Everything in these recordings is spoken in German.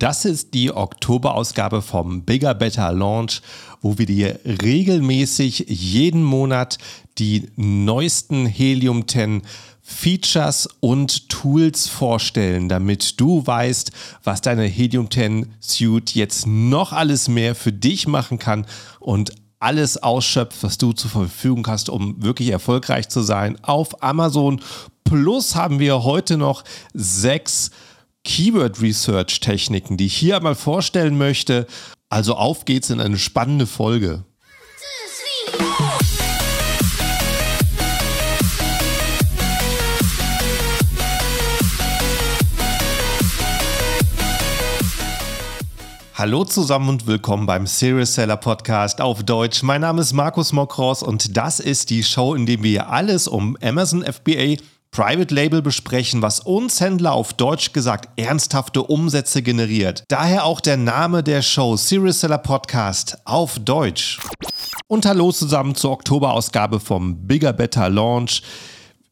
Das ist die Oktoberausgabe vom Bigger Better Launch, wo wir dir regelmäßig jeden Monat die neuesten Helium 10 Features und Tools vorstellen, damit du weißt, was deine Helium 10 Suite jetzt noch alles mehr für dich machen kann und alles ausschöpft, was du zur Verfügung hast, um wirklich erfolgreich zu sein auf Amazon. Plus haben wir heute noch sechs Keyword Research Techniken, die ich hier einmal vorstellen möchte. Also auf geht's in eine spannende Folge. Hallo zusammen und willkommen beim Serious Seller Podcast auf Deutsch. Mein Name ist Markus Mokros und das ist die Show, in der wir alles um Amazon FBA Private Label besprechen, was uns Händler auf Deutsch gesagt ernsthafte Umsätze generiert. Daher auch der Name der Show Serious Seller Podcast auf Deutsch. Und hallo zusammen zur Oktoberausgabe vom Bigger Better Launch.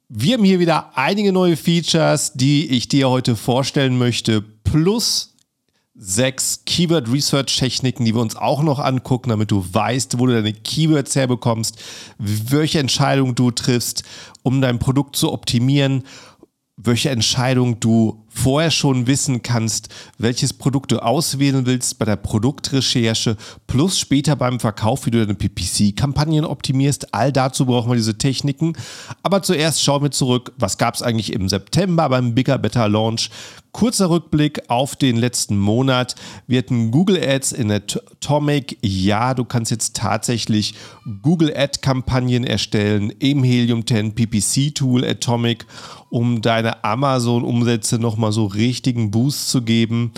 Wir haben hier wieder einige neue Features, die ich dir heute vorstellen möchte, plus sechs Keyword Research Techniken, die wir uns auch noch angucken, damit du weißt, wo du deine Keywords herbekommst, welche Entscheidungen du triffst, um dein Produkt zu optimieren, welche Entscheidungen du vorher schon wissen kannst, welches Produkt du auswählen willst bei der Produktrecherche, plus später beim Verkauf, wie du deine PPC-Kampagnen optimierst. All dazu brauchen wir diese Techniken. Aber zuerst schauen wir zurück, was gab es eigentlich im September beim Bigger Better Launch. Kurzer Rückblick auf den letzten Monat. Wir hatten Google Ads in Atomic. Ja, du kannst jetzt tatsächlich Google Ad-Kampagnen erstellen im Helium 10 PPC Tool Atomic, um deine Amazon-Umsätze nochmal nochmal so richtigen Boost zu geben.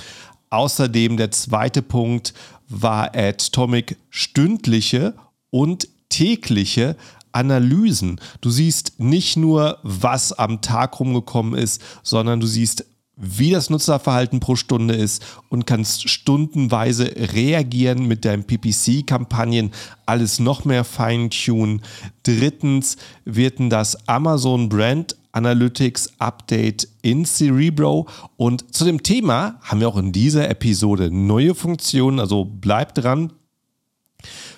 Außerdem der zweite Punkt war Atomic stündliche und tägliche Analysen. Du siehst nicht nur, was am Tag rumgekommen ist, sondern du siehst, wie das Nutzerverhalten pro Stunde ist und kannst stundenweise reagieren mit deinen PPC-Kampagnen, alles noch mehr feintunen. Drittens wird das Amazon Brand Analytics Update in Cerebro. Und zu dem Thema haben wir auch in dieser Episode neue Funktionen, also bleibt dran.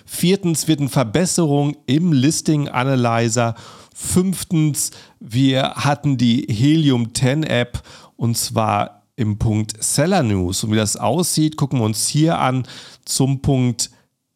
Viertens wird eine Verbesserung im Listing Analyzer. Fünftens, wir hatten die Helium 10 App und zwar im Punkt Seller News. Und wie das aussieht, gucken wir uns hier an zum Punkt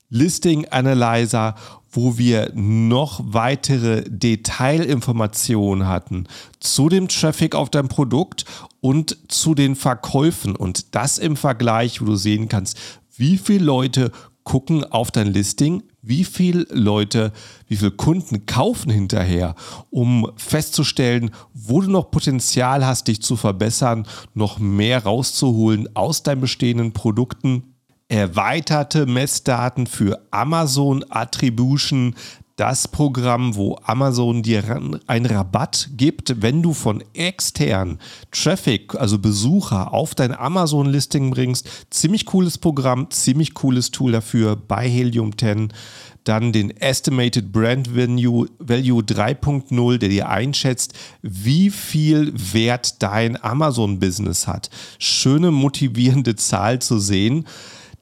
Listing Analyzer wo wir noch weitere Detailinformationen hatten zu dem Traffic auf deinem Produkt und zu den Verkäufen. Und das im Vergleich, wo du sehen kannst, wie viele Leute gucken auf dein Listing, wie viele Leute, wie viele Kunden kaufen hinterher, um festzustellen, wo du noch Potenzial hast, dich zu verbessern, noch mehr rauszuholen aus deinen bestehenden Produkten erweiterte Messdaten für Amazon Attribution, das Programm, wo Amazon dir einen Rabatt gibt, wenn du von extern Traffic, also Besucher, auf dein Amazon-Listing bringst. Ziemlich cooles Programm, ziemlich cooles Tool dafür bei Helium 10. Dann den Estimated Brand Value, Value 3.0, der dir einschätzt, wie viel Wert dein Amazon-Business hat. Schöne, motivierende Zahl zu sehen.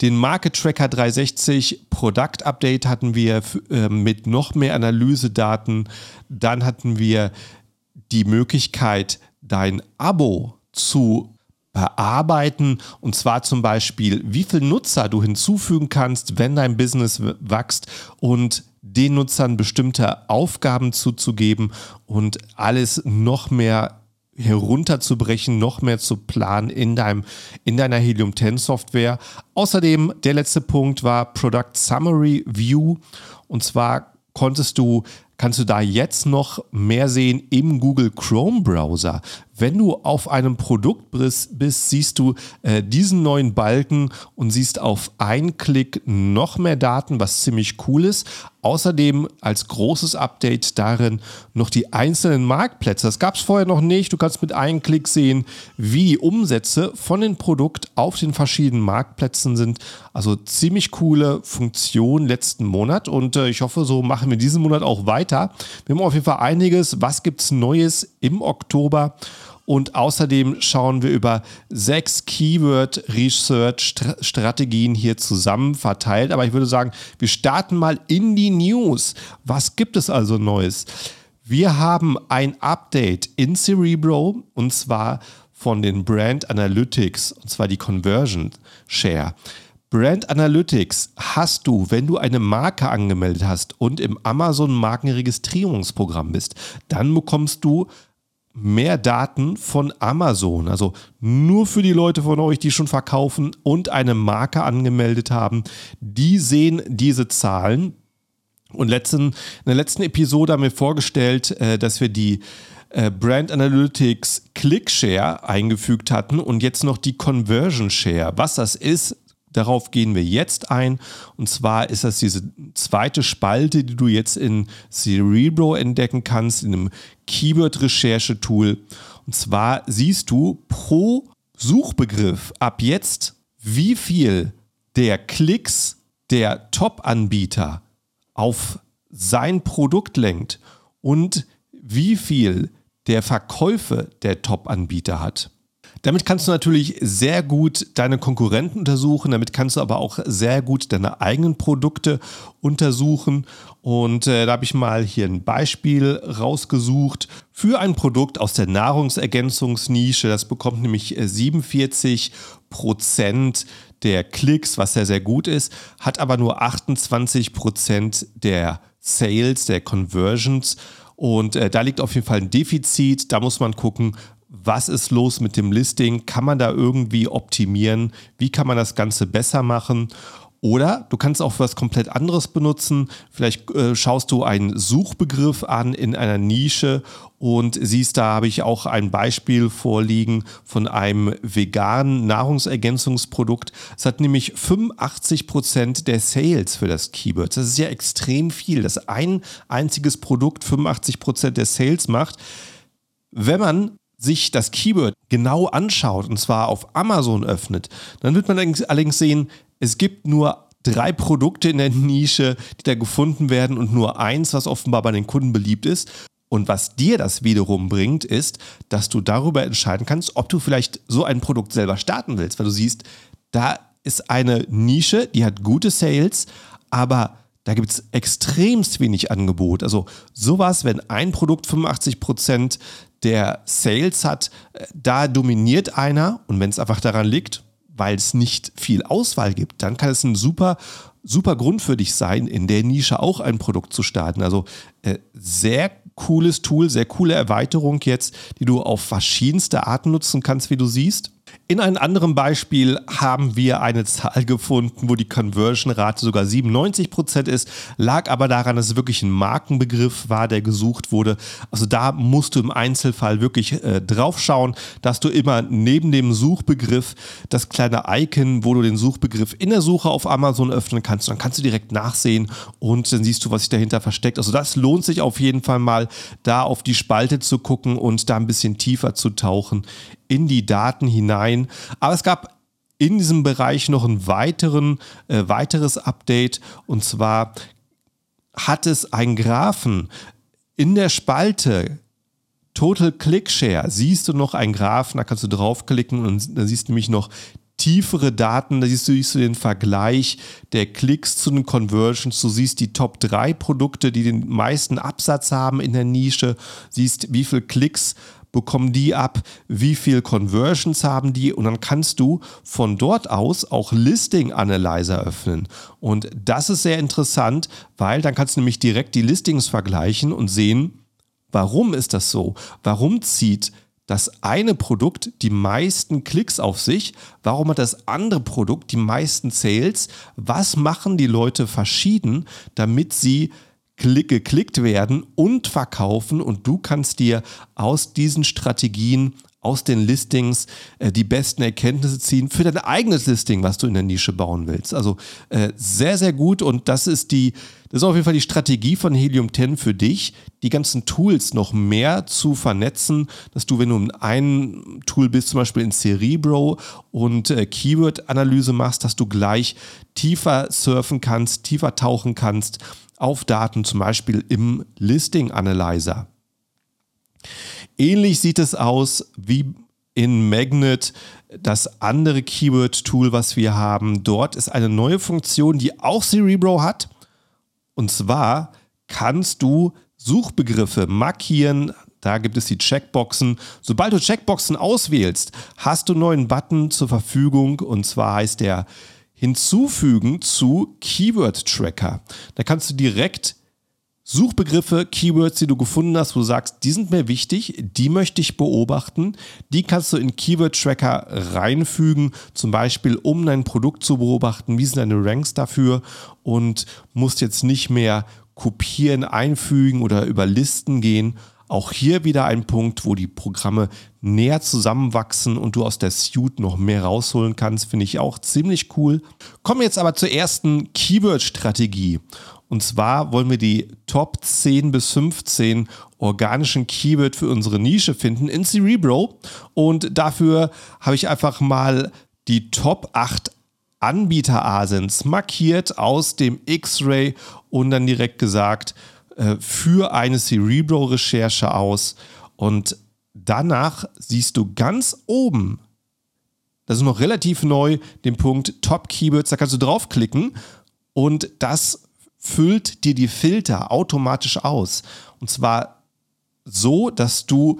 Den Market Tracker 360 Product Update hatten wir äh, mit noch mehr Analysedaten. Dann hatten wir die Möglichkeit, dein Abo zu bearbeiten und zwar zum Beispiel, wie viele Nutzer du hinzufügen kannst, wenn dein Business wächst und den Nutzern bestimmte Aufgaben zuzugeben und alles noch mehr herunterzubrechen, noch mehr zu planen in, deinem, in deiner Helium 10 Software. Außerdem der letzte Punkt war Product Summary View. Und zwar konntest du kannst du da jetzt noch mehr sehen im Google Chrome Browser. Wenn du auf einem Produkt bist, siehst du äh, diesen neuen Balken und siehst auf einen Klick noch mehr Daten, was ziemlich cool ist. Außerdem als großes Update darin noch die einzelnen Marktplätze. Das gab es vorher noch nicht. Du kannst mit einem Klick sehen, wie die Umsätze von dem Produkt auf den verschiedenen Marktplätzen sind. Also ziemlich coole Funktion letzten Monat und äh, ich hoffe, so machen wir diesen Monat auch weiter. Wir haben auf jeden Fall einiges. Was gibt es Neues im Oktober? Und außerdem schauen wir über sechs Keyword-Research-Strategien hier zusammen verteilt. Aber ich würde sagen, wir starten mal in die News. Was gibt es also Neues? Wir haben ein Update in Cerebro und zwar von den Brand Analytics, und zwar die Conversion Share. Brand Analytics hast du, wenn du eine Marke angemeldet hast und im Amazon Markenregistrierungsprogramm bist, dann bekommst du mehr Daten von Amazon. Also nur für die Leute von euch, die schon verkaufen und eine Marke angemeldet haben, die sehen diese Zahlen. Und letzten, in der letzten Episode haben wir vorgestellt, äh, dass wir die äh, Brand Analytics Click Share eingefügt hatten und jetzt noch die Conversion Share. Was das ist, Darauf gehen wir jetzt ein. Und zwar ist das diese zweite Spalte, die du jetzt in Cerebro entdecken kannst, in einem Keyword-Recherche-Tool. Und zwar siehst du pro Suchbegriff ab jetzt, wie viel der Klicks der Top-Anbieter auf sein Produkt lenkt und wie viel der Verkäufe der Top-Anbieter hat. Damit kannst du natürlich sehr gut deine Konkurrenten untersuchen, damit kannst du aber auch sehr gut deine eigenen Produkte untersuchen. Und äh, da habe ich mal hier ein Beispiel rausgesucht für ein Produkt aus der Nahrungsergänzungsnische. Das bekommt nämlich 47 äh, Prozent der Klicks, was sehr, sehr gut ist, hat aber nur 28 Prozent der Sales, der Conversions. Und äh, da liegt auf jeden Fall ein Defizit. Da muss man gucken, was ist los mit dem Listing? Kann man da irgendwie optimieren? Wie kann man das Ganze besser machen? Oder du kannst auch was komplett anderes benutzen. Vielleicht äh, schaust du einen Suchbegriff an in einer Nische und siehst, da habe ich auch ein Beispiel vorliegen von einem veganen Nahrungsergänzungsprodukt. Es hat nämlich 85 Prozent der Sales für das Keyword. Das ist ja extrem viel, dass ein einziges Produkt 85 Prozent der Sales macht. Wenn man sich das Keyword genau anschaut und zwar auf Amazon öffnet, dann wird man allerdings sehen, es gibt nur drei Produkte in der Nische, die da gefunden werden und nur eins, was offenbar bei den Kunden beliebt ist. Und was dir das wiederum bringt, ist, dass du darüber entscheiden kannst, ob du vielleicht so ein Produkt selber starten willst, weil du siehst, da ist eine Nische, die hat gute Sales, aber da gibt es extremst wenig Angebot. Also sowas, wenn ein Produkt 85 Prozent der Sales hat, äh, da dominiert einer und wenn es einfach daran liegt, weil es nicht viel Auswahl gibt, dann kann es ein super, super Grund für dich sein, in der Nische auch ein Produkt zu starten. Also äh, sehr cooles Tool, sehr coole Erweiterung jetzt, die du auf verschiedenste Arten nutzen kannst, wie du siehst. In einem anderen Beispiel haben wir eine Zahl gefunden, wo die Conversion-Rate sogar 97% ist, lag aber daran, dass es wirklich ein Markenbegriff war, der gesucht wurde. Also da musst du im Einzelfall wirklich äh, drauf schauen, dass du immer neben dem Suchbegriff das kleine Icon, wo du den Suchbegriff in der Suche auf Amazon öffnen kannst, dann kannst du direkt nachsehen und dann siehst du, was sich dahinter versteckt. Also das lohnt sich auf jeden Fall mal, da auf die Spalte zu gucken und da ein bisschen tiefer zu tauchen in die Daten hinein. Aber es gab in diesem Bereich noch ein weiteren, äh, weiteres Update und zwar hat es einen Graphen in der Spalte Total Click Share. Siehst du noch einen Graphen, da kannst du draufklicken und da siehst du nämlich noch tiefere Daten, da siehst du, siehst du den Vergleich der Klicks zu den Conversions, du siehst die Top 3 Produkte, die den meisten Absatz haben in der Nische, siehst, wie viele Klicks bekommen die ab, wie viel Conversions haben die und dann kannst du von dort aus auch Listing Analyzer öffnen. Und das ist sehr interessant, weil dann kannst du nämlich direkt die Listings vergleichen und sehen, warum ist das so? Warum zieht das eine Produkt die meisten Klicks auf sich? Warum hat das andere Produkt die meisten Sales? Was machen die Leute verschieden, damit sie geklickt werden und verkaufen und du kannst dir aus diesen Strategien aus den Listings äh, die besten Erkenntnisse ziehen für dein eigenes Listing, was du in der Nische bauen willst. Also äh, sehr, sehr gut und das ist die, das ist auf jeden Fall die Strategie von Helium 10 für dich, die ganzen Tools noch mehr zu vernetzen, dass du, wenn du in einem Tool bist, zum Beispiel in Cerebro und äh, Keyword-Analyse machst, dass du gleich tiefer surfen kannst, tiefer tauchen kannst auf Daten, zum Beispiel im Listing Analyzer. Ähnlich sieht es aus wie in Magnet, das andere Keyword-Tool, was wir haben. Dort ist eine neue Funktion, die auch Cerebro hat. Und zwar kannst du Suchbegriffe markieren. Da gibt es die Checkboxen. Sobald du Checkboxen auswählst, hast du einen neuen Button zur Verfügung. Und zwar heißt der Hinzufügen zu Keyword Tracker. Da kannst du direkt Suchbegriffe, Keywords, die du gefunden hast, wo du sagst, die sind mir wichtig, die möchte ich beobachten, die kannst du in Keyword Tracker reinfügen, zum Beispiel um dein Produkt zu beobachten, wie sind deine Ranks dafür und musst jetzt nicht mehr kopieren, einfügen oder über Listen gehen. Auch hier wieder ein Punkt, wo die Programme näher zusammenwachsen und du aus der Suite noch mehr rausholen kannst, finde ich auch ziemlich cool. Kommen wir jetzt aber zur ersten Keyword-Strategie. Und zwar wollen wir die Top 10 bis 15 organischen Keyword für unsere Nische finden in Cerebro. Und dafür habe ich einfach mal die Top 8 Anbieter-Asins markiert aus dem X-Ray und dann direkt gesagt, äh, für eine Cerebro-Recherche aus. Und danach siehst du ganz oben, das ist noch relativ neu, den Punkt Top Keywords, da kannst du draufklicken und das füllt dir die Filter automatisch aus. Und zwar so, dass du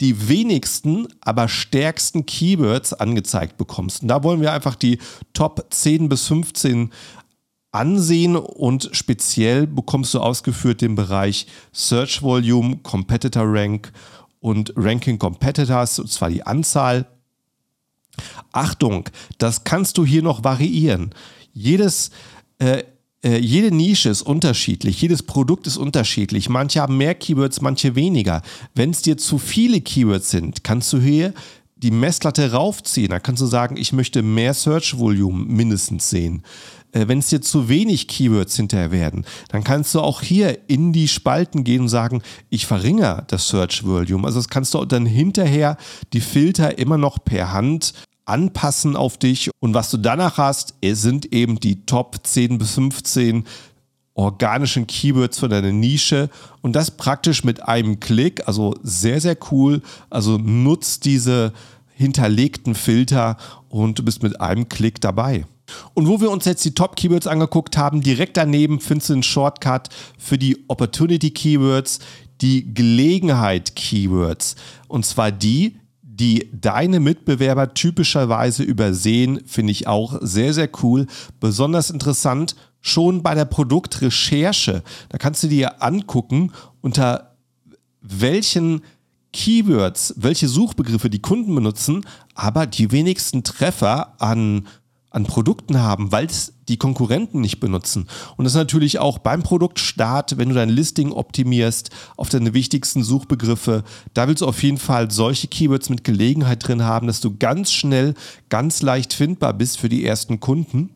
die wenigsten, aber stärksten Keywords angezeigt bekommst. Und da wollen wir einfach die Top 10 bis 15 ansehen und speziell bekommst du ausgeführt den Bereich Search Volume, Competitor Rank und Ranking Competitors, und zwar die Anzahl. Achtung, das kannst du hier noch variieren. Jedes äh, äh, jede Nische ist unterschiedlich, jedes Produkt ist unterschiedlich. Manche haben mehr Keywords, manche weniger. Wenn es dir zu viele Keywords sind, kannst du hier die Messlatte raufziehen. Dann kannst du sagen, ich möchte mehr Search Volume mindestens sehen. Äh, wenn es dir zu wenig Keywords hinterher werden, dann kannst du auch hier in die Spalten gehen und sagen, ich verringere das Search Volume. Also das kannst du dann hinterher die Filter immer noch per Hand anpassen auf dich. Und was du danach hast, sind eben die Top 10 bis 15 organischen Keywords für deine Nische und das praktisch mit einem Klick. Also sehr, sehr cool. Also nutzt diese hinterlegten Filter und du bist mit einem Klick dabei. Und wo wir uns jetzt die Top-Keywords angeguckt haben, direkt daneben findest du einen Shortcut für die Opportunity-Keywords, die Gelegenheit-Keywords. Und zwar die, die deine Mitbewerber typischerweise übersehen, finde ich auch sehr, sehr cool. Besonders interessant schon bei der Produktrecherche. Da kannst du dir angucken, unter welchen Keywords, welche Suchbegriffe die Kunden benutzen, aber die wenigsten Treffer an an Produkten haben, weil es die Konkurrenten nicht benutzen. Und das ist natürlich auch beim Produktstart, wenn du dein Listing optimierst auf deine wichtigsten Suchbegriffe, da willst du auf jeden Fall solche Keywords mit Gelegenheit drin haben, dass du ganz schnell, ganz leicht findbar bist für die ersten Kunden.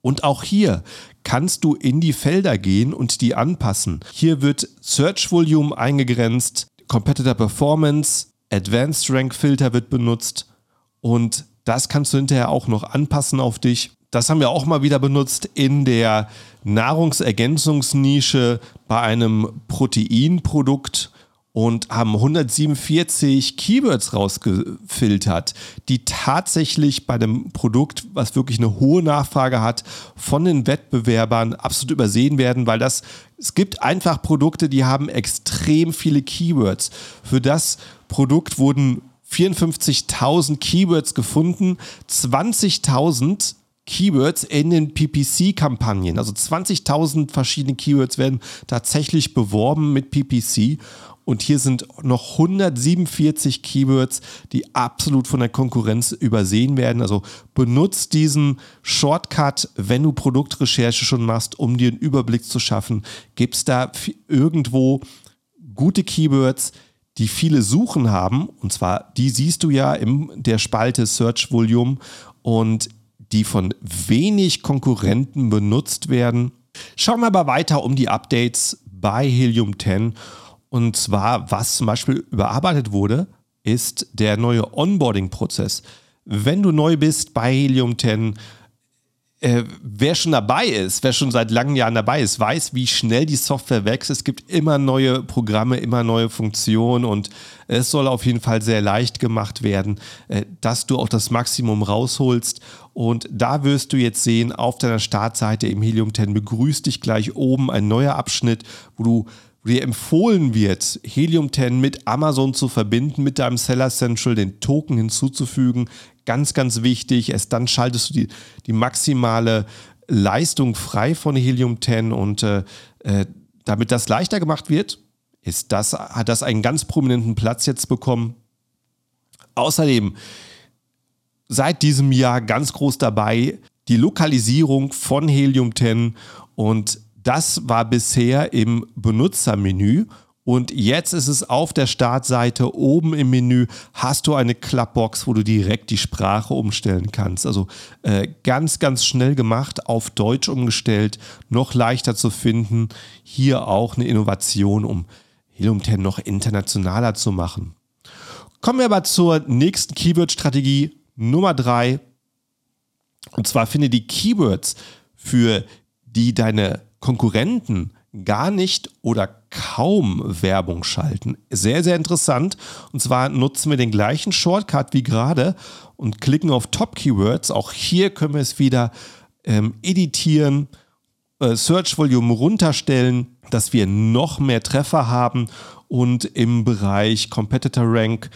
Und auch hier kannst du in die Felder gehen und die anpassen. Hier wird Search Volume eingegrenzt, Competitor Performance, Advanced Rank Filter wird benutzt und das kannst du hinterher auch noch anpassen auf dich. Das haben wir auch mal wieder benutzt in der Nahrungsergänzungsnische bei einem Proteinprodukt und haben 147 Keywords rausgefiltert, die tatsächlich bei dem Produkt, was wirklich eine hohe Nachfrage hat, von den Wettbewerbern absolut übersehen werden, weil das es gibt einfach Produkte, die haben extrem viele Keywords. Für das Produkt wurden 54.000 Keywords gefunden, 20.000 Keywords in den PPC-Kampagnen. Also 20.000 verschiedene Keywords werden tatsächlich beworben mit PPC. Und hier sind noch 147 Keywords, die absolut von der Konkurrenz übersehen werden. Also benutzt diesen Shortcut, wenn du Produktrecherche schon machst, um dir einen Überblick zu schaffen. Gibt es da irgendwo gute Keywords, die viele Suchen haben, und zwar die siehst du ja in der Spalte Search Volume und die von wenig Konkurrenten benutzt werden. Schauen wir aber weiter um die Updates bei Helium 10. Und zwar, was zum Beispiel überarbeitet wurde, ist der neue Onboarding-Prozess. Wenn du neu bist bei Helium 10, äh, wer schon dabei ist, wer schon seit langen Jahren dabei ist, weiß, wie schnell die Software wächst. Es gibt immer neue Programme, immer neue Funktionen und es soll auf jeden Fall sehr leicht gemacht werden, äh, dass du auch das Maximum rausholst. Und da wirst du jetzt sehen, auf deiner Startseite im Helium 10 begrüßt dich gleich oben ein neuer Abschnitt, wo du dir empfohlen wird, Helium 10 mit Amazon zu verbinden, mit deinem Seller Central den Token hinzuzufügen. Ganz, ganz wichtig. Erst dann schaltest du die, die maximale Leistung frei von Helium 10 und äh, äh, damit das leichter gemacht wird, ist das, hat das einen ganz prominenten Platz jetzt bekommen. Außerdem seit diesem Jahr ganz groß dabei die Lokalisierung von Helium 10 und das war bisher im Benutzermenü und jetzt ist es auf der Startseite oben im Menü, hast du eine Klappbox, wo du direkt die Sprache umstellen kannst. Also äh, ganz, ganz schnell gemacht, auf Deutsch umgestellt, noch leichter zu finden. Hier auch eine Innovation, um Helium 10 noch internationaler zu machen. Kommen wir aber zur nächsten Keyword-Strategie Nummer drei. Und zwar finde die Keywords, für die deine Konkurrenten gar nicht oder kaum Werbung schalten. Sehr, sehr interessant. Und zwar nutzen wir den gleichen Shortcut wie gerade und klicken auf Top Keywords. Auch hier können wir es wieder ähm, editieren, äh, Search Volume runterstellen, dass wir noch mehr Treffer haben und im Bereich Competitor Rank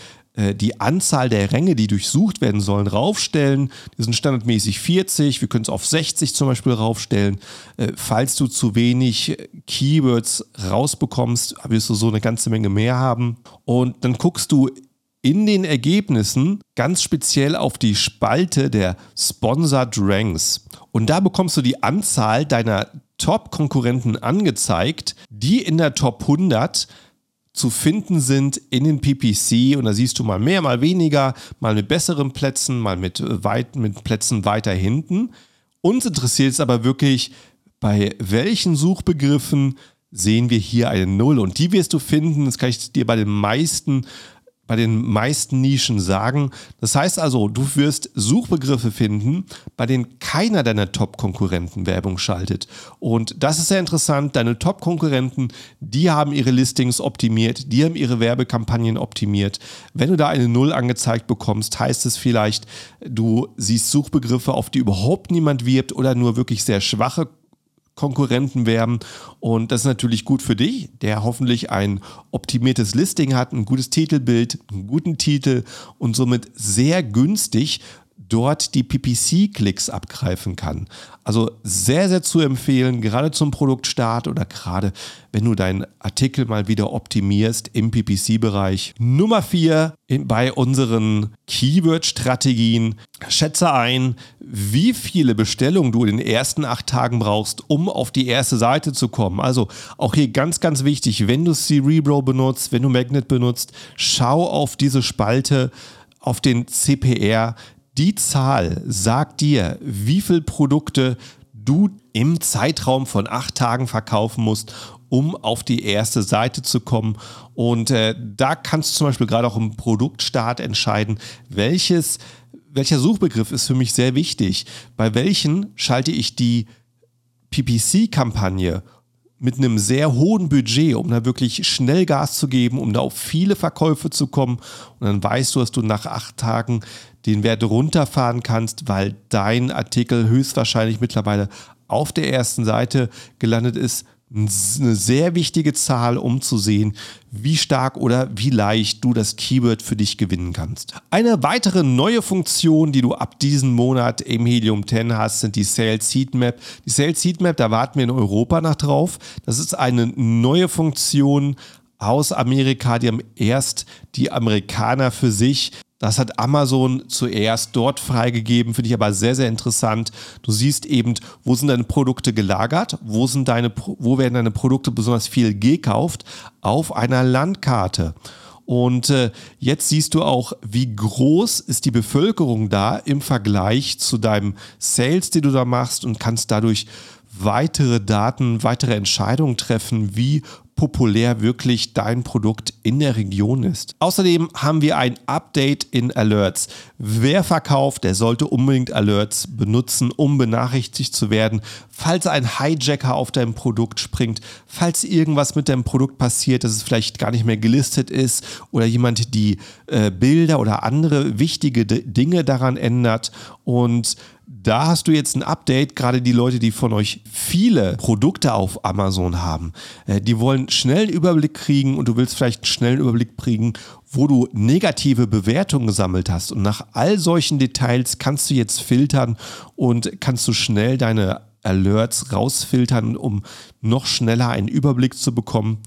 die Anzahl der Ränge, die durchsucht werden sollen, raufstellen. Die sind standardmäßig 40. Wir können es auf 60 zum Beispiel raufstellen. Äh, falls du zu wenig Keywords rausbekommst, wirst du so eine ganze Menge mehr haben. Und dann guckst du in den Ergebnissen ganz speziell auf die Spalte der Sponsored Ranks. Und da bekommst du die Anzahl deiner Top-Konkurrenten angezeigt, die in der Top 100 zu finden sind in den PPC und da siehst du mal mehr, mal weniger, mal mit besseren Plätzen, mal mit, äh, weit, mit Plätzen weiter hinten. Uns interessiert es aber wirklich, bei welchen Suchbegriffen sehen wir hier eine Null und die wirst du finden, das kann ich dir bei den meisten bei den meisten Nischen sagen. Das heißt also, du wirst Suchbegriffe finden, bei denen keiner deiner Top-Konkurrenten Werbung schaltet. Und das ist sehr interessant. Deine Top-Konkurrenten, die haben ihre Listings optimiert, die haben ihre Werbekampagnen optimiert. Wenn du da eine Null angezeigt bekommst, heißt es vielleicht, du siehst Suchbegriffe, auf die überhaupt niemand wirbt oder nur wirklich sehr schwache Konkurrenten werben. Und das ist natürlich gut für dich, der hoffentlich ein optimiertes Listing hat, ein gutes Titelbild, einen guten Titel und somit sehr günstig dort die PPC-Klicks abgreifen kann. Also sehr, sehr zu empfehlen, gerade zum Produktstart oder gerade wenn du deinen Artikel mal wieder optimierst im PPC-Bereich. Nummer vier bei unseren Keyword-Strategien. Schätze ein, wie viele Bestellungen du in den ersten acht Tagen brauchst, um auf die erste Seite zu kommen. Also auch hier ganz, ganz wichtig, wenn du Cerebro benutzt, wenn du Magnet benutzt, schau auf diese Spalte auf den CPR, die Zahl sagt dir, wie viele Produkte du im Zeitraum von acht Tagen verkaufen musst, um auf die erste Seite zu kommen. Und äh, da kannst du zum Beispiel gerade auch im Produktstart entscheiden, welches, welcher Suchbegriff ist für mich sehr wichtig. Bei welchen schalte ich die PPC-Kampagne mit einem sehr hohen Budget, um da wirklich schnell Gas zu geben, um da auf viele Verkäufe zu kommen. Und dann weißt du, dass du nach acht Tagen den Wert runterfahren kannst, weil dein Artikel höchstwahrscheinlich mittlerweile auf der ersten Seite gelandet ist. Eine sehr wichtige Zahl, um zu sehen, wie stark oder wie leicht du das Keyword für dich gewinnen kannst. Eine weitere neue Funktion, die du ab diesem Monat im Helium 10 hast, sind die Sales Heatmap. Die Sales Heatmap, da warten wir in Europa nach drauf. Das ist eine neue Funktion aus Amerika. Die haben erst die Amerikaner für sich das hat Amazon zuerst dort freigegeben, finde ich aber sehr, sehr interessant. Du siehst eben, wo sind deine Produkte gelagert, wo, sind deine, wo werden deine Produkte besonders viel gekauft, auf einer Landkarte. Und äh, jetzt siehst du auch, wie groß ist die Bevölkerung da im Vergleich zu deinem Sales, den du da machst und kannst dadurch weitere Daten, weitere Entscheidungen treffen, wie populär wirklich dein Produkt in der Region ist. Außerdem haben wir ein Update in Alerts. Wer verkauft, der sollte unbedingt Alerts benutzen, um benachrichtigt zu werden, falls ein Hijacker auf dein Produkt springt, falls irgendwas mit deinem Produkt passiert, dass es vielleicht gar nicht mehr gelistet ist oder jemand die äh, Bilder oder andere wichtige Dinge daran ändert und da hast du jetzt ein Update, gerade die Leute, die von euch viele Produkte auf Amazon haben, äh, die wollen schnell einen Überblick kriegen und du willst vielleicht einen schnellen Überblick kriegen, wo du negative Bewertungen gesammelt hast. Und nach all solchen Details kannst du jetzt filtern und kannst du schnell deine Alerts rausfiltern, um noch schneller einen Überblick zu bekommen.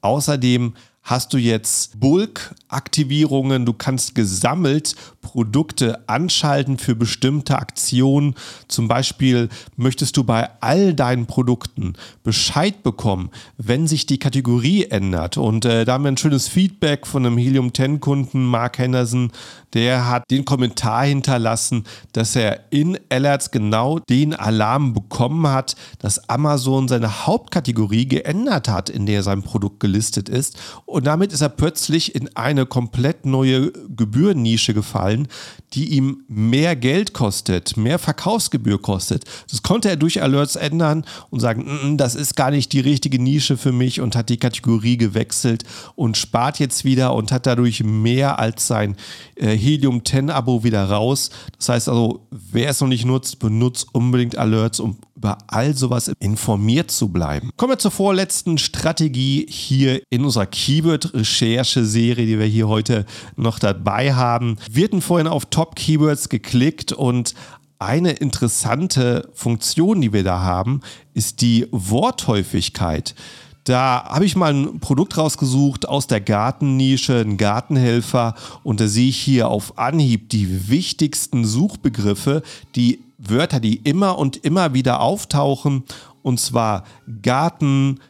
Außerdem hast du jetzt Bulk-Aktivierungen, du kannst gesammelt Produkte anschalten für bestimmte Aktionen. Zum Beispiel möchtest du bei all deinen Produkten Bescheid bekommen, wenn sich die Kategorie ändert. Und äh, da haben wir ein schönes Feedback von einem Helium 10 Kunden, Mark Henderson, der hat den Kommentar hinterlassen, dass er in Alerts genau den Alarm bekommen hat, dass Amazon seine Hauptkategorie geändert hat, in der sein Produkt gelistet ist. Und damit ist er plötzlich in eine komplett neue Gebührennische gefallen, die ihm mehr Geld kostet, mehr Verkaufsgebühr kostet. Das konnte er durch Alerts ändern und sagen, mm, mm, das ist gar nicht die richtige Nische für mich und hat die Kategorie gewechselt und spart jetzt wieder und hat dadurch mehr als sein äh, Helium 10 Abo wieder raus. Das heißt also, wer es noch nicht nutzt, benutzt unbedingt Alerts, um über all sowas informiert zu bleiben. Kommen wir zur vorletzten Strategie hier in unserer Keyword-Recherche-Serie, die wir hier heute noch dabei haben. Wir hatten vorhin auf Top-Keywords geklickt und eine interessante Funktion, die wir da haben, ist die Worthäufigkeit. Da habe ich mal ein Produkt rausgesucht aus der Gartennische, ein Gartenhelfer. Und da sehe ich hier auf Anhieb die wichtigsten Suchbegriffe, die Wörter, die immer und immer wieder auftauchen. Und zwar Garten,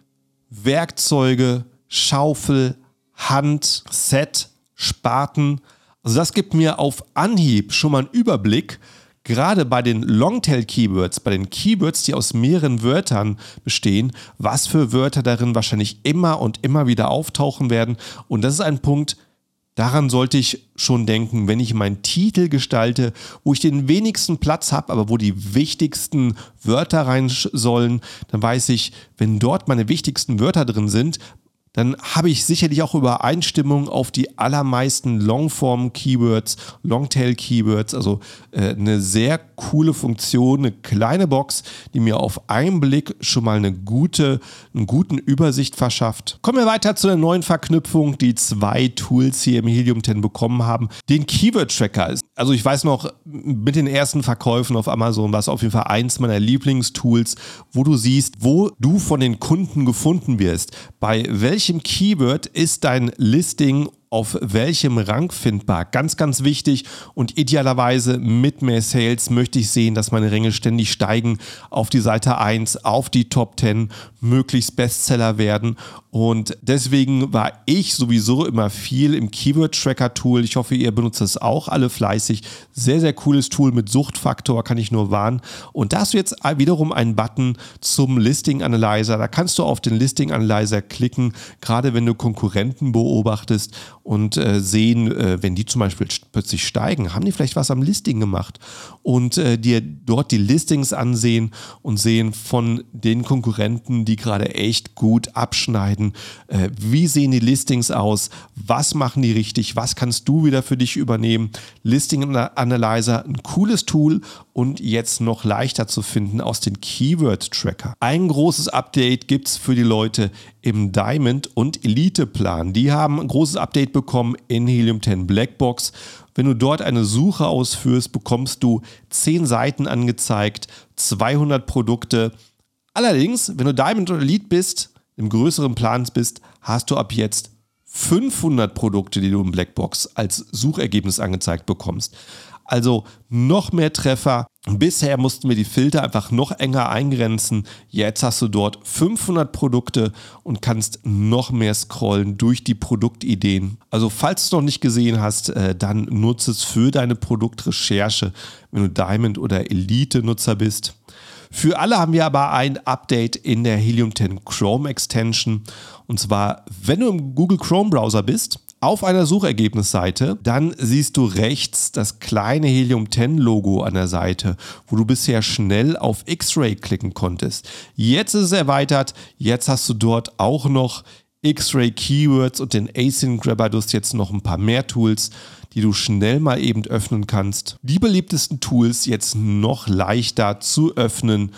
Werkzeuge, Schaufel, Hand, Set, Spaten. Also das gibt mir auf Anhieb schon mal einen Überblick, gerade bei den Longtail-Keywords, bei den Keywords, die aus mehreren Wörtern bestehen, was für Wörter darin wahrscheinlich immer und immer wieder auftauchen werden. Und das ist ein Punkt, daran sollte ich schon denken, wenn ich meinen Titel gestalte, wo ich den wenigsten Platz habe, aber wo die wichtigsten Wörter rein sollen, dann weiß ich, wenn dort meine wichtigsten Wörter drin sind, dann habe ich sicherlich auch Übereinstimmung auf die allermeisten Longform-Keywords, Longtail-Keywords, also äh, eine sehr coole Funktion, eine kleine Box, die mir auf einen Blick schon mal eine gute, einen guten Übersicht verschafft. Kommen wir weiter zu der neuen Verknüpfung, die zwei Tools hier im Helium 10 bekommen haben. Den Keyword-Tracker. Also ich weiß noch, mit den ersten Verkäufen auf Amazon war es auf jeden Fall eins meiner Lieblingstools, wo du siehst, wo du von den Kunden gefunden wirst, bei welchen welchem Keyword ist dein Listing auf welchem Rang findbar. Ganz, ganz wichtig und idealerweise mit mehr Sales möchte ich sehen, dass meine Ränge ständig steigen auf die Seite 1, auf die Top 10, möglichst Bestseller werden. Und deswegen war ich sowieso immer viel im Keyword-Tracker-Tool. Ich hoffe, ihr benutzt es auch alle fleißig. Sehr, sehr cooles Tool mit Suchtfaktor, kann ich nur warnen. Und da hast du jetzt wiederum einen Button zum Listing Analyzer. Da kannst du auf den Listing Analyzer klicken, gerade wenn du Konkurrenten beobachtest und äh, sehen, äh, wenn die zum Beispiel plötzlich steigen, haben die vielleicht was am Listing gemacht und äh, dir dort die Listings ansehen und sehen von den Konkurrenten, die gerade echt gut abschneiden, äh, wie sehen die Listings aus, was machen die richtig, was kannst du wieder für dich übernehmen. Listing Analyzer, ein cooles Tool und jetzt noch leichter zu finden aus den Keyword Tracker. Ein großes Update gibt es für die Leute im Diamond und Elite Plan. Die haben ein großes Update bekommen in Helium 10 Blackbox. Wenn du dort eine Suche ausführst, bekommst du 10 Seiten angezeigt, 200 Produkte. Allerdings, wenn du Diamond oder Elite bist, im größeren Plan bist, hast du ab jetzt 500 Produkte, die du im Blackbox als Suchergebnis angezeigt bekommst. Also noch mehr Treffer. Bisher mussten wir die Filter einfach noch enger eingrenzen. Jetzt hast du dort 500 Produkte und kannst noch mehr scrollen durch die Produktideen. Also falls du es noch nicht gesehen hast, äh, dann nutze es für deine Produktrecherche, wenn du Diamond oder Elite-Nutzer bist. Für alle haben wir aber ein Update in der Helium 10 Chrome Extension. Und zwar, wenn du im Google Chrome Browser bist, auf einer Suchergebnisseite, dann siehst du rechts das kleine Helium 10 Logo an der Seite, wo du bisher schnell auf X-Ray klicken konntest. Jetzt ist es erweitert, jetzt hast du dort auch noch X-Ray Keywords und den Async Grabber. Du hast jetzt noch ein paar mehr Tools, die du schnell mal eben öffnen kannst. Die beliebtesten Tools jetzt noch leichter zu öffnen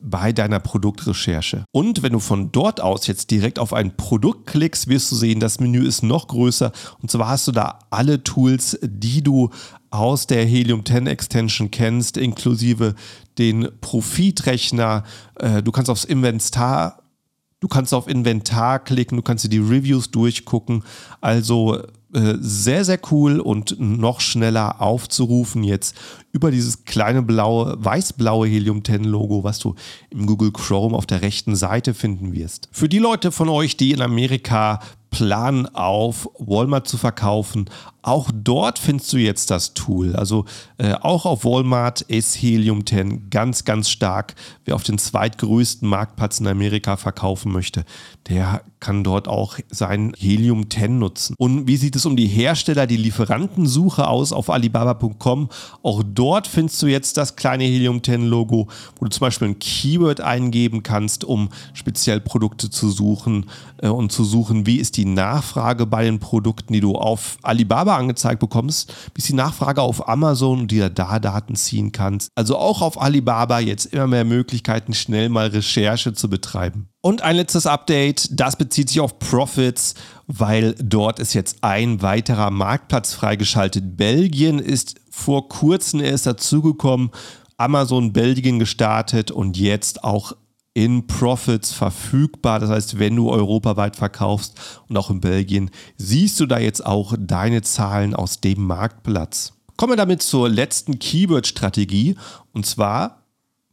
bei deiner Produktrecherche. Und wenn du von dort aus jetzt direkt auf ein Produkt klickst, wirst du sehen, das Menü ist noch größer. Und zwar hast du da alle Tools, die du aus der Helium 10 Extension kennst, inklusive den Profitrechner. Äh, du kannst aufs Inventar Du kannst auf Inventar klicken, du kannst dir die Reviews durchgucken. Also äh, sehr, sehr cool und noch schneller aufzurufen jetzt über dieses kleine blaue, weiß-blaue Helium 10 Logo, was du im Google Chrome auf der rechten Seite finden wirst. Für die Leute von euch, die in Amerika planen, auf Walmart zu verkaufen, auch dort findest du jetzt das Tool. Also äh, auch auf Walmart ist Helium 10 ganz, ganz stark. Wer auf den zweitgrößten Marktplatz in Amerika verkaufen möchte, der kann dort auch sein Helium 10 nutzen. Und wie sieht es um die Hersteller, die Lieferantensuche aus auf Alibaba.com? Auch dort findest du jetzt das kleine Helium 10 Logo, wo du zum Beispiel ein Keyword eingeben kannst, um speziell Produkte zu suchen äh, und zu suchen, wie ist die Nachfrage bei den Produkten, die du auf Alibaba Alibaba angezeigt bekommst, bis die Nachfrage auf Amazon und dir da Daten ziehen kannst. Also auch auf Alibaba jetzt immer mehr Möglichkeiten, schnell mal Recherche zu betreiben. Und ein letztes Update, das bezieht sich auf Profits, weil dort ist jetzt ein weiterer Marktplatz freigeschaltet. Belgien ist vor kurzem erst dazugekommen, Amazon Belgien gestartet und jetzt auch in Profits verfügbar. Das heißt, wenn du europaweit verkaufst und auch in Belgien, siehst du da jetzt auch deine Zahlen aus dem Marktplatz. Kommen wir damit zur letzten Keyword-Strategie. Und zwar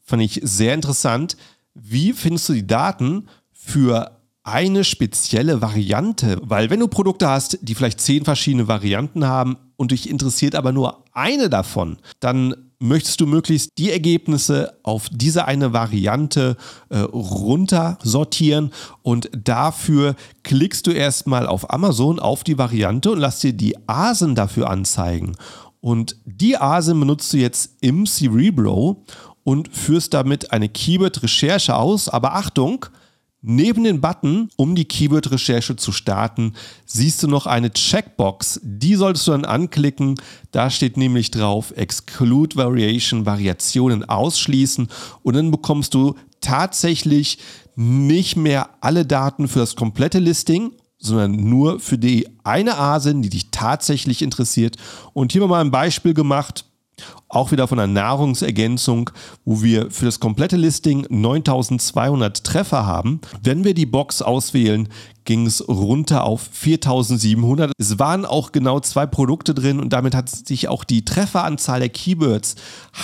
fand ich sehr interessant, wie findest du die Daten für eine spezielle Variante, weil wenn du Produkte hast, die vielleicht zehn verschiedene Varianten haben und dich interessiert aber nur eine davon, dann möchtest du möglichst die Ergebnisse auf diese eine Variante äh, runter sortieren und dafür klickst du erstmal auf Amazon auf die Variante und lass dir die Asen dafür anzeigen. Und die Asen benutzt du jetzt im Cerebro und führst damit eine Keyword-Recherche aus. Aber Achtung, Neben den Button, um die Keyword-Recherche zu starten, siehst du noch eine Checkbox. Die solltest du dann anklicken. Da steht nämlich drauf Exclude Variation, Variationen ausschließen. Und dann bekommst du tatsächlich nicht mehr alle Daten für das komplette Listing, sondern nur für die eine ASIN, die dich tatsächlich interessiert. Und hier mal ein Beispiel gemacht auch wieder von einer Nahrungsergänzung, wo wir für das komplette Listing 9200 Treffer haben. Wenn wir die Box auswählen, ging es runter auf 4700. Es waren auch genau zwei Produkte drin und damit hat sich auch die Trefferanzahl der Keywords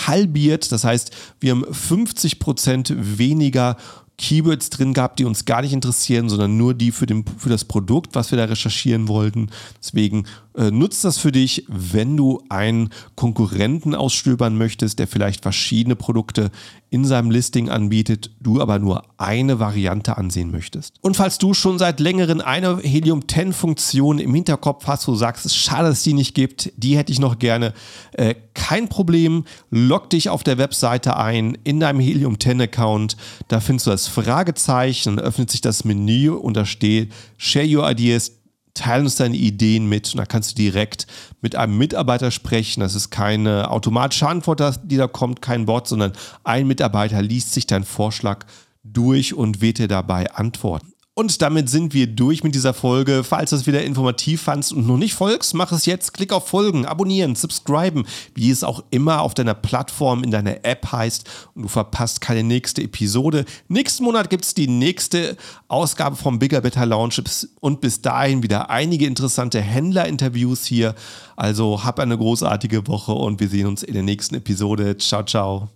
halbiert. Das heißt, wir haben 50 Prozent weniger Keywords drin gehabt, die uns gar nicht interessieren, sondern nur die für, den, für das Produkt, was wir da recherchieren wollten. Deswegen äh, nutzt das für dich, wenn du einen Konkurrenten ausstöbern möchtest, der vielleicht verschiedene Produkte in seinem Listing anbietet, du aber nur eine Variante ansehen möchtest. Und falls du schon seit längerem eine Helium 10 Funktion im Hinterkopf hast, wo du sagst, es ist schade, dass es die nicht gibt, die hätte ich noch gerne, äh, kein Problem, log dich auf der Webseite ein in deinem Helium 10 Account, da findest du das Fragezeichen, öffnet sich das Menü und da steht Share Your Ideas, teile uns deine Ideen mit und da kannst du direkt mit einem Mitarbeiter sprechen. Das ist keine automatische Antwort, die da kommt, kein Bot, sondern ein Mitarbeiter liest sich deinen Vorschlag durch und wird dir dabei antworten. Und damit sind wir durch mit dieser Folge. Falls du es wieder informativ fandst und noch nicht folgst, mach es jetzt. Klick auf Folgen, abonnieren, subscriben, wie es auch immer auf deiner Plattform in deiner App heißt. Und du verpasst keine nächste Episode. Nächsten Monat gibt es die nächste Ausgabe vom Bigger Better Launch. Und bis dahin wieder einige interessante Händlerinterviews hier. Also hab eine großartige Woche und wir sehen uns in der nächsten Episode. Ciao, ciao.